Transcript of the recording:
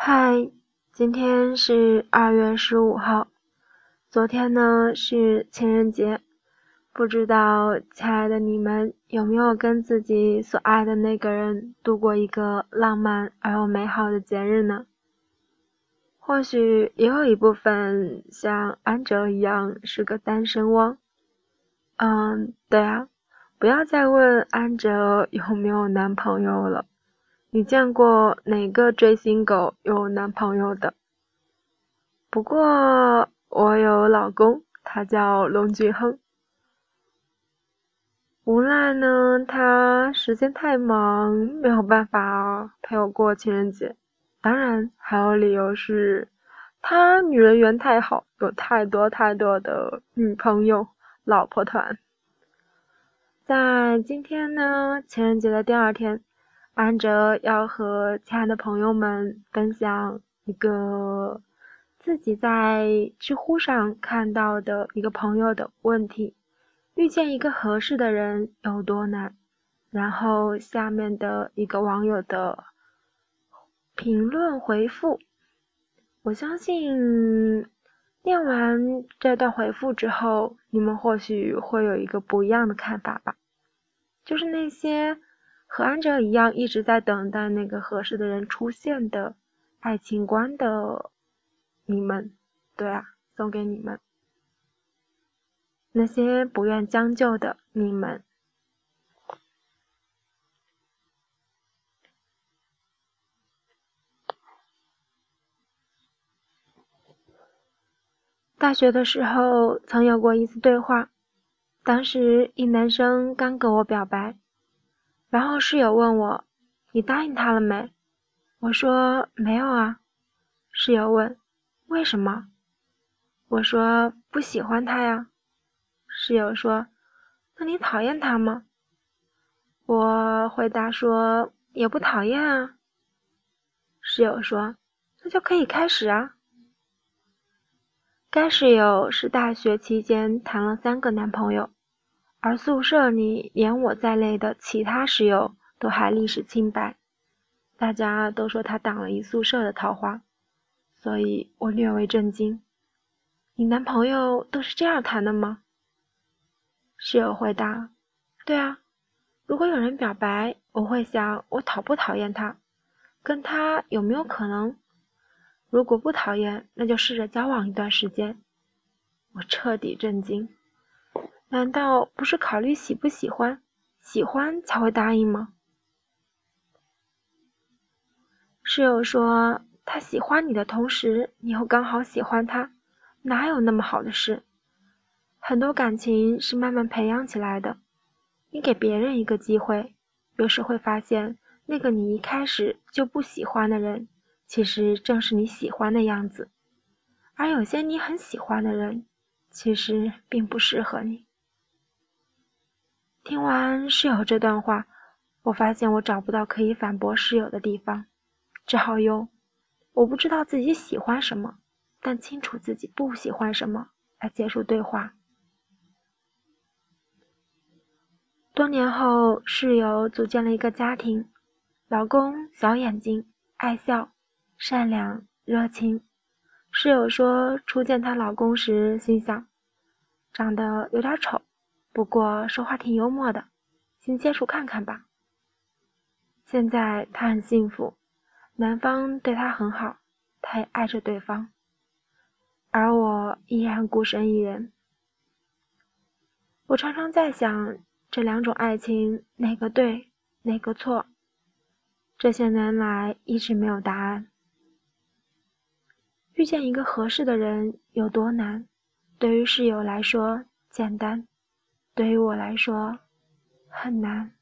嗨，今天是二月十五号，昨天呢是情人节，不知道亲爱的你们有没有跟自己所爱的那个人度过一个浪漫而又美好的节日呢？或许也有一部分像安哲一样是个单身汪。嗯，对啊。不要再问安哲有没有男朋友了，你见过哪个追星狗有男朋友的？不过我有老公，他叫龙俊亨。无奈呢，他时间太忙，没有办法陪我过情人节。当然，还有理由是，他女人缘太好，有太多太多的女朋友、老婆团。在今天呢，情人节的第二天，安哲要和亲爱的朋友们分享一个自己在知乎上看到的一个朋友的问题：遇见一个合适的人有多难？然后下面的一个网友的评论回复，我相信念完这段回复之后，你们或许会有一个不一样的看法吧。就是那些和安哲一样一直在等待那个合适的人出现的爱情观的你们，对啊，送给你们。那些不愿将就的你们。大学的时候曾有过一次对话。当时一男生刚跟我表白，然后室友问我：“你答应他了没？”我说：“没有啊。”室友问：“为什么？”我说：“不喜欢他呀。”室友说：“那你讨厌他吗？”我回答说：“也不讨厌啊。”室友说：“那就可以开始啊。”该室友是大学期间谈了三个男朋友。而宿舍里连我在内的其他室友都还历史清白，大家都说他挡了一宿舍的桃花，所以我略为震惊。你男朋友都是这样谈的吗？室友回答：对啊，如果有人表白，我会想我讨不讨厌他，跟他有没有可能？如果不讨厌，那就试着交往一段时间。我彻底震惊。难道不是考虑喜不喜欢，喜欢才会答应吗？室友说他喜欢你的同时，你又刚好喜欢他，哪有那么好的事？很多感情是慢慢培养起来的，你给别人一个机会，有时会发现那个你一开始就不喜欢的人，其实正是你喜欢的样子，而有些你很喜欢的人，其实并不适合你。听完室友这段话，我发现我找不到可以反驳室友的地方，只好用“我不知道自己喜欢什么，但清楚自己不喜欢什么”来结束对话。多年后，室友组建了一个家庭，老公小眼睛，爱笑，善良，热情。室友说，初见她老公时，心想，长得有点丑。不过说话挺幽默的，先接触看看吧。现在他很幸福，男方对她很好，她也爱着对方，而我依然孤身一人。我常常在想，这两种爱情哪个对，哪个错？这些年来一直没有答案。遇见一个合适的人有多难？对于室友来说，简单。对于我来说，很难。